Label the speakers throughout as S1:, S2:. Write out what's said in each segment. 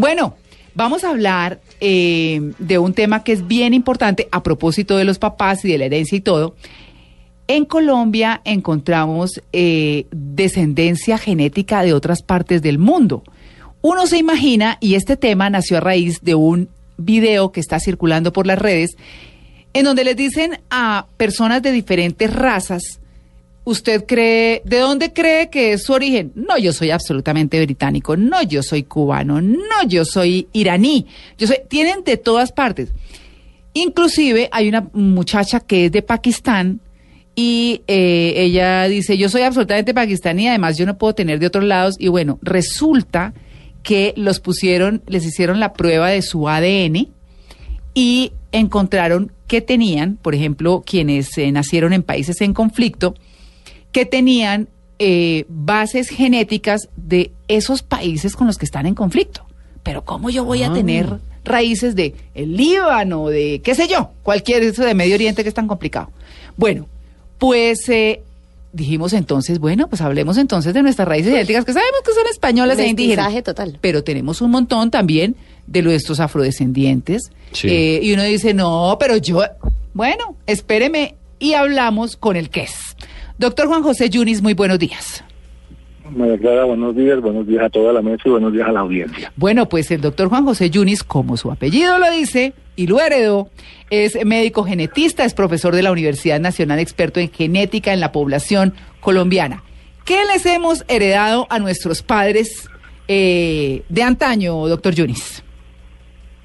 S1: Bueno, vamos a hablar eh, de un tema que es bien importante a propósito de los papás y de la herencia y todo. En Colombia encontramos eh, descendencia genética de otras partes del mundo. Uno se imagina, y este tema nació a raíz de un video que está circulando por las redes, en donde les dicen a personas de diferentes razas, ¿usted cree, de dónde cree que es su origen? No, yo soy absolutamente británico, no, yo soy cubano, no, yo soy iraní, yo soy, tienen de todas partes. Inclusive hay una muchacha que es de Pakistán y eh, ella dice, yo soy absolutamente pakistaní, además yo no puedo tener de otros lados y bueno, resulta que los pusieron, les hicieron la prueba de su ADN y encontraron que tenían, por ejemplo, quienes eh, nacieron en países en conflicto, que tenían eh, bases genéticas de esos países con los que están en conflicto. Pero ¿cómo yo voy a
S2: Ah.
S1: tener raíces de el Líbano, de qué sé yo, cualquier eso de Medio Oriente que es tan complicado? Bueno, pues eh, dijimos entonces, bueno, pues hablemos entonces de nuestras raíces genéticas, que sabemos que son españolas e indígenas.
S2: Total.
S1: Pero tenemos un montón también de nuestros afrodescendientes.
S3: Sí.
S1: Eh, y uno dice, no, pero yo, bueno, espéreme y hablamos con el que es. Doctor Juan José Yunis, muy buenos días.
S4: María Clara, buenos días, buenos días a toda la mesa y buenos días a la audiencia.
S1: Bueno, pues el doctor Juan José Yunis, como su apellido lo dice y lo heredó, es médico genetista, es profesor de la Universidad Nacional, experto en genética en la población colombiana. ¿Qué les hemos heredado a nuestros padres eh, de antaño, doctor Yunis?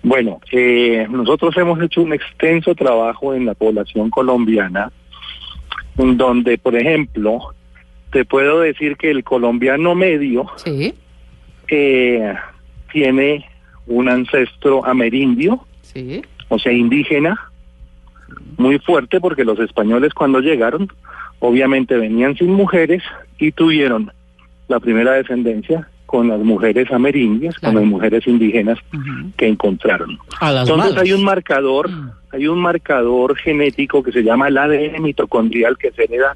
S4: Bueno, eh, nosotros hemos hecho un extenso trabajo en la población colombiana, donde, por ejemplo, te puedo decir que el colombiano medio
S1: Sí,
S4: eh, tiene un ancestro amerindio,
S1: sí.
S4: o sea, indígena, muy fuerte porque los españoles cuando llegaron, obviamente venían sin mujeres y tuvieron la primera descendencia con las mujeres amerindias,
S1: Claro.
S4: con las mujeres indígenas que encontraron.
S3: A las
S4: Entonces
S3: malas.
S4: hay un marcador,
S1: Mm.
S4: hay un marcador genético que se llama el ADN mitocondrial que se hereda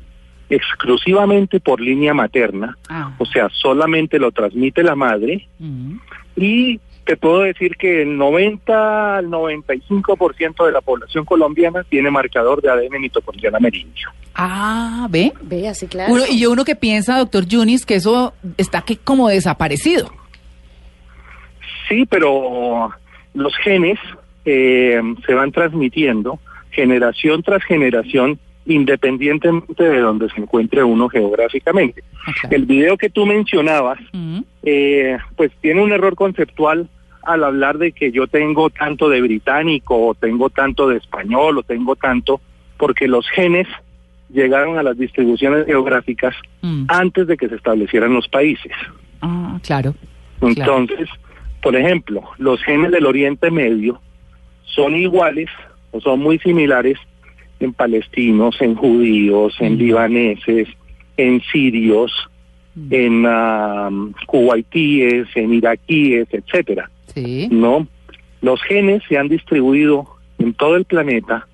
S4: exclusivamente por línea materna,
S1: Ah.
S4: o sea, solamente lo transmite la madre
S1: Ujú.
S4: y te puedo decir que el 90 al 95% de la población colombiana tiene marcador de ADN mitocondrial amerindio.
S1: Ah, ¿ve?
S2: Ve, así claro.
S1: Uno, y yo uno que piensa, doctor Yunis, que eso está que como desaparecido.
S4: Sí, pero los genes eh, se van transmitiendo generación tras generación independientemente de donde se encuentre uno geográficamente.
S1: Ah.
S4: El video que tú mencionabas,
S1: Ujú.
S4: eh, pues tiene un error conceptual al hablar de que yo tengo tanto de británico o tengo tanto de español o tengo tanto, porque los genes llegaron a las distribuciones geográficas
S1: Mm.
S4: antes de que se establecieran los países.
S1: Ah, claro. Claro.
S4: Entonces, por ejemplo, los genes del Oriente Medio son iguales o son muy similares en palestinos, en judíos, en
S1: Mm.
S4: libaneses, en sirios,
S1: Mm.
S4: en am, kuwaitíes, en iraquíes, etcétera.
S1: Sí.
S4: No, los genes se han distribuido en todo el planeta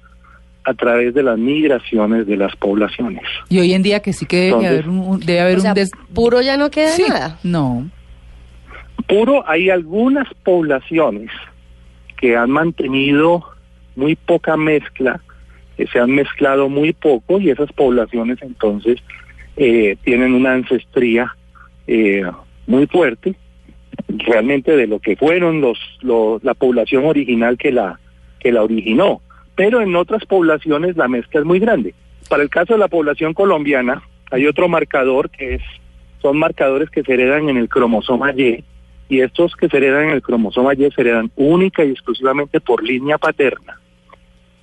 S4: a través de las migraciones de las poblaciones.
S1: Y hoy en día que sí que debe
S4: Entonces-
S1: haber un, debe haber
S2: o sea,
S1: un des...
S2: puro ya no queda
S1: Sí.
S2: nada.
S1: No.
S4: Puro, hay algunas poblaciones que han mantenido muy poca mezcla, que se han mezclado muy poco y esas poblaciones entonces eh, tienen una ancestría eh, muy fuerte, realmente de lo que fueron los, los la población original que la que la originó. Pero en otras poblaciones la mezcla es muy grande. Para el caso de la población colombiana hay otro marcador que es son marcadores que se heredan en el cromosoma Y y estos que se heredan en el cromosoma Y se heredan única y exclusivamente por línea paterna.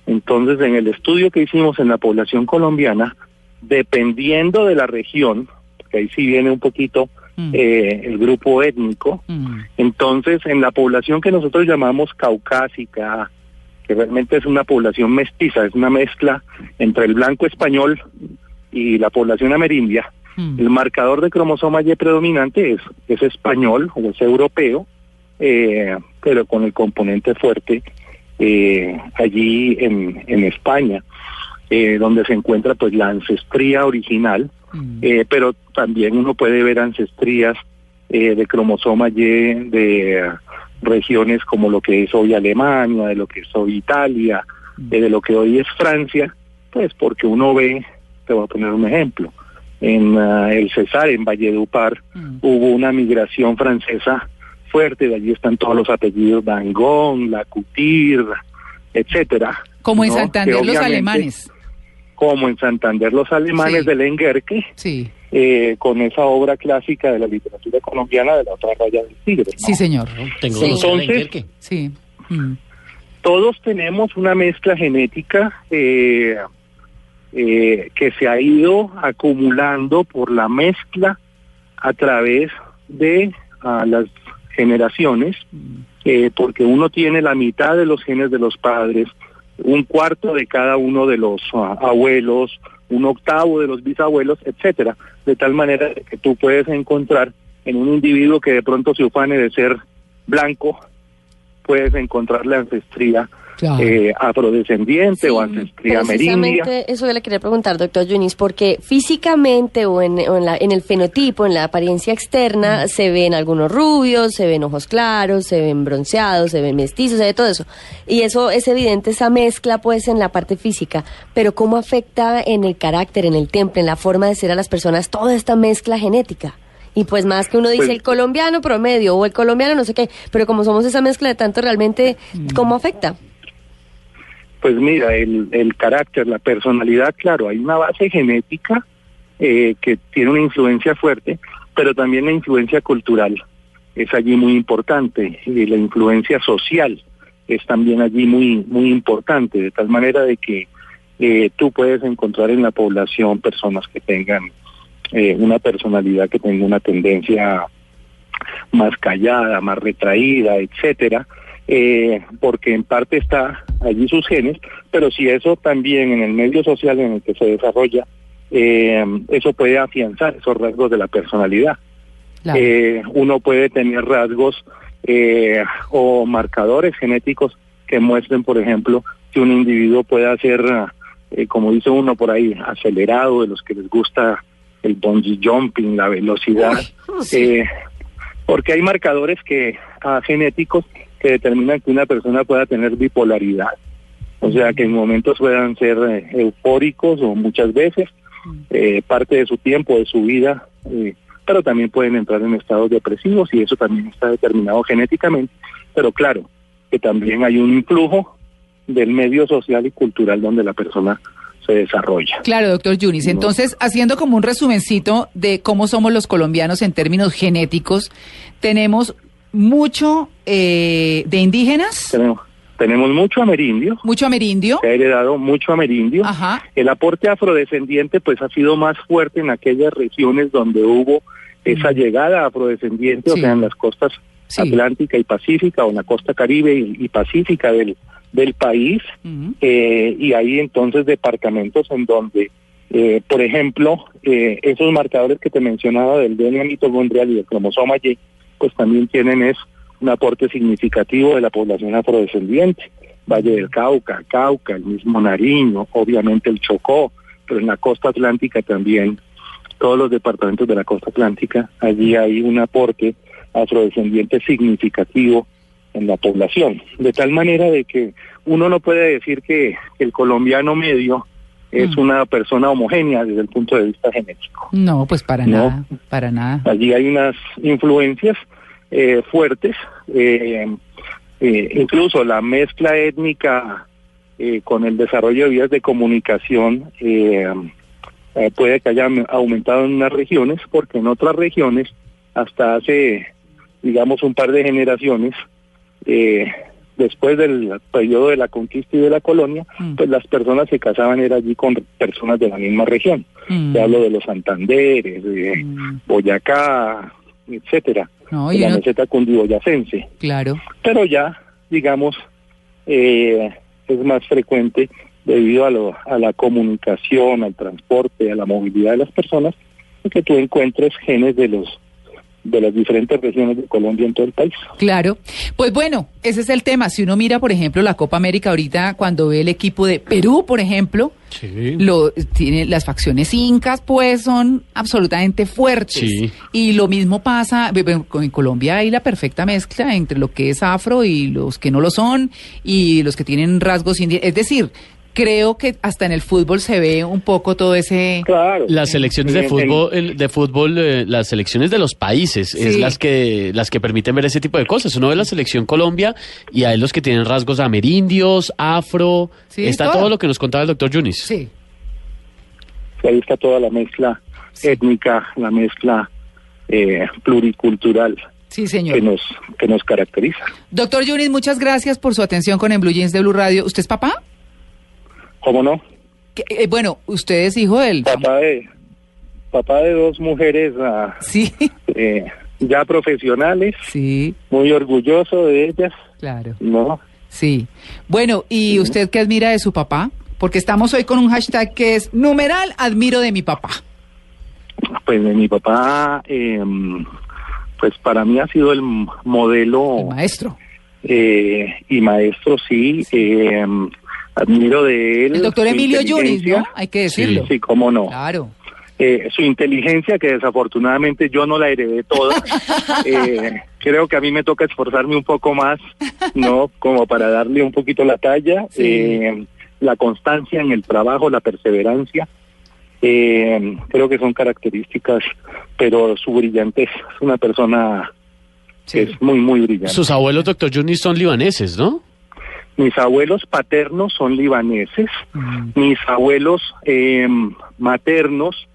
S4: Entonces, en el estudio que hicimos en la población colombiana, dependiendo de la región, porque ahí sí viene un poquito
S1: Mm.
S4: eh, el grupo étnico,
S1: Mm.
S4: entonces en la población que nosotros llamamos caucásica, que realmente es una población mestiza, es una mezcla entre el blanco español y la población amerindia,
S1: Mm.
S4: el marcador de cromosoma Y predominante es, es español o es europeo, eh, pero con el componente fuerte eh, allí en, en España, eh, donde se encuentra pues la ancestría original,
S1: Mm.
S4: eh, pero también uno puede ver ancestrías eh, de cromosoma Y de, regiones como lo que es hoy Alemania, de lo que es hoy Italia, de lo que hoy es Francia, pues porque uno ve, te voy a poner un ejemplo, en ah, el Cesar, en Valledupar, mm. hubo una migración francesa fuerte, de allí están todos los apellidos Dangón, Lacutir, etcétera.
S1: Como en Santander los alemanes.
S4: Como en Santander los alemanes de Lenguerque,
S1: sí.
S4: Eh, con esa obra clásica de la literatura colombiana de la otra raya del tigre.
S1: Sí, señor.
S2: Tengo
S4: Entonces,
S1: sí. Mm.
S4: todos tenemos una mezcla genética eh, eh, que se ha ido acumulando por la mezcla a través de las generaciones, mm. porque uno tiene la mitad de los genes de los padres, un cuarto de cada uno de los ah, abuelos, un octavo de los bisabuelos, etcétera, de tal manera que tú puedes encontrar en un individuo que de pronto se ufane de ser blanco, puedes encontrar la ancestría eh, afrodescendiente o ancestría
S3: Precisamente eso yo le quería preguntar, doctor Yunis, porque físicamente o en, la, en el fenotipo, en la apariencia externa, se ven algunos rubios, se ven ojos claros, se ven bronceados, se ven mestizos, se ve todo eso. Y eso es evidente, esa mezcla pues en la parte física, pero ¿cómo afecta en el carácter, en el temple, en la forma de ser a las personas toda esta mezcla genética? Y pues más que uno dice pues el colombiano promedio o el colombiano no sé qué, pero como somos esa mezcla de tanto realmente, ¿cómo afecta?
S4: Pues mira, el, el carácter, la personalidad, claro, hay una base genética eh, que tiene una influencia fuerte, pero también la influencia cultural es allí muy importante y la influencia social es también allí muy muy importante de tal manera de que eh, tú puedes encontrar en la población personas que tengan eh, una personalidad que tenga una tendencia más callada, más retraída, etcétera, eh, porque en parte está allí sus genes, pero si eso también en el medio social en el que se desarrolla, eh, eso puede afianzar esos rasgos de la personalidad. Eh, uno puede tener rasgos o marcadores genéticos que muestren, por ejemplo, que un individuo pueda ser, como dice uno por ahí, acelerado, de los que les gusta el bungee jumping, la velocidad, porque hay marcadores que a genéticos que determinan que una persona pueda tener bipolaridad. O sea, que en momentos puedan ser eh, eufóricos o muchas veces, eh, parte de su tiempo, de su vida, eh, pero también pueden entrar en estados depresivos y eso también está determinado genéticamente. Pero claro, que también hay un influjo del medio social y cultural donde la persona se desarrolla.
S1: Claro, doctor Yunis. Entonces, haciendo como un resumencito de cómo somos los colombianos en términos genéticos, tenemos mucho eh, de indígenas.
S4: Tenemos, tenemos mucho amerindio.
S1: Mucho amerindio.
S4: Se ha heredado mucho amerindio.
S1: Ajá.
S4: El aporte afrodescendiente pues ha sido más fuerte en aquellas regiones donde hubo esa mm. llegada afrodescendiente, o sea, en las costas Atlántica y Pacífica o en la costa Caribe y, Pacífica del, del país. eh, y hay entonces departamentos en donde eh, por ejemplo, eh, esos marcadores que te mencionaba del DNA mitocondrial y del cromosoma Y, pues también tienen es un aporte significativo de la población afrodescendiente. Valle del Cauca, Cauca, el mismo Nariño, obviamente el Chocó, pero en la costa atlántica también, todos los departamentos de la costa atlántica, allí hay un aporte afrodescendiente significativo en la población. De tal manera de que uno no puede decir que el colombiano medio es mm. una persona homogénea desde el punto de vista genético.
S1: No, pues para nada, para nada.
S4: Allí hay unas influencias eh, fuertes, eh, eh, incluso la mezcla étnica con el desarrollo de vías de comunicación puede que haya aumentado en unas regiones, porque en otras regiones, hasta hace, digamos, un par de generaciones, después del periodo de la conquista y de la colonia, mm. pues las personas se casaban era allí con personas de la misma región. Mm. hablo de los Santanderes, de mm. Boyacá, etcétera, de la meseta cundiboyacense.
S1: Claro.
S4: Pero ya, digamos, eh, es más frecuente debido a, lo, a la comunicación, al transporte, a la movilidad de las personas, que tú encuentres genes de los de las diferentes regiones de Colombia en todo el país.
S1: Claro. Pues bueno, ese es el tema. Si uno mira, por ejemplo, la Copa América ahorita, cuando ve el equipo de Perú, por ejemplo, lo, tiene las facciones incas, pues son absolutamente fuertes. Y lo mismo pasa, en Colombia hay la perfecta mezcla entre lo que es afro y los que no lo son, y los que tienen rasgos indígenas. Es decir, creo que hasta en el fútbol se ve un poco todo ese
S2: claro. las selecciones de fútbol de fútbol eh, las selecciones de los países es las que las que permiten ver ese tipo de cosas uno ve la selección Colombia y hay los que tienen rasgos amerindios afro está todo. lo que nos contaba el doctor Yunis
S1: sí
S4: ahí está toda la mezcla étnica la mezcla eh, pluricultural
S1: Sí, señor.
S4: Que nos, que nos caracteriza.
S1: Doctor Yunis, muchas gracias por su atención con En Blue Jeans de Blue Radio. ¿Usted es papá?
S4: ¿Cómo no?
S1: Eh, bueno, usted es hijo del...
S4: Papá de, papá de dos mujeres ah,
S1: sí.
S4: Eh, ya profesionales.
S1: Sí.
S4: Muy orgulloso de ellas.
S1: Claro.
S4: ¿No?
S1: Sí. Bueno, ¿y usted qué admira de su papá? Porque estamos hoy con un hashtag que es numeral admiro de mi papá.
S4: Pues de mi papá, em, pues para mí ha sido el modelo...
S1: El maestro.
S4: Eh, y maestro, sí. Eh, admiro de él.
S1: El doctor Emilio Yunis, ¿no? Hay que decirlo.
S4: Sí, cómo no.
S1: Claro.
S4: Eh, su inteligencia, que desafortunadamente yo no la heredé toda. eh, creo que a mí me toca esforzarme un poco más, ¿no? Como para darle un poquito la talla. Eh, la constancia en el trabajo, la perseverancia. Eh, creo que son características, pero su brillantez es una persona que es muy, muy brillante.
S2: Sus abuelos, doctor Yunis, son libaneses, ¿no?
S4: Mis abuelos paternos son libaneses, mm. mis abuelos eh, maternos,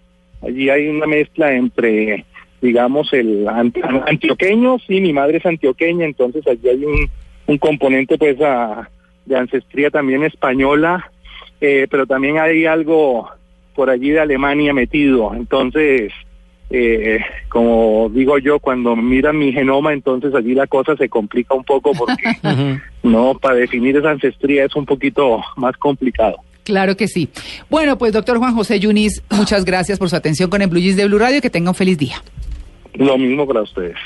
S4: allí hay una mezcla entre, digamos, el antioqueño, sí, mi madre es antioqueña, entonces allí hay un, un componente pues de ancestría también española, eh, pero también hay algo por allí de Alemania metido, entonces eh, como digo yo, cuando miran mi genoma, entonces allí la cosa se complica un poco porque no, para definir esa ancestría es un poquito más complicado.
S1: Claro que sí. Bueno, pues doctor Juan José Yunis, muchas gracias por su atención con el Blue Jeans de Blue Radio que tenga un feliz día.
S4: Lo mismo para ustedes.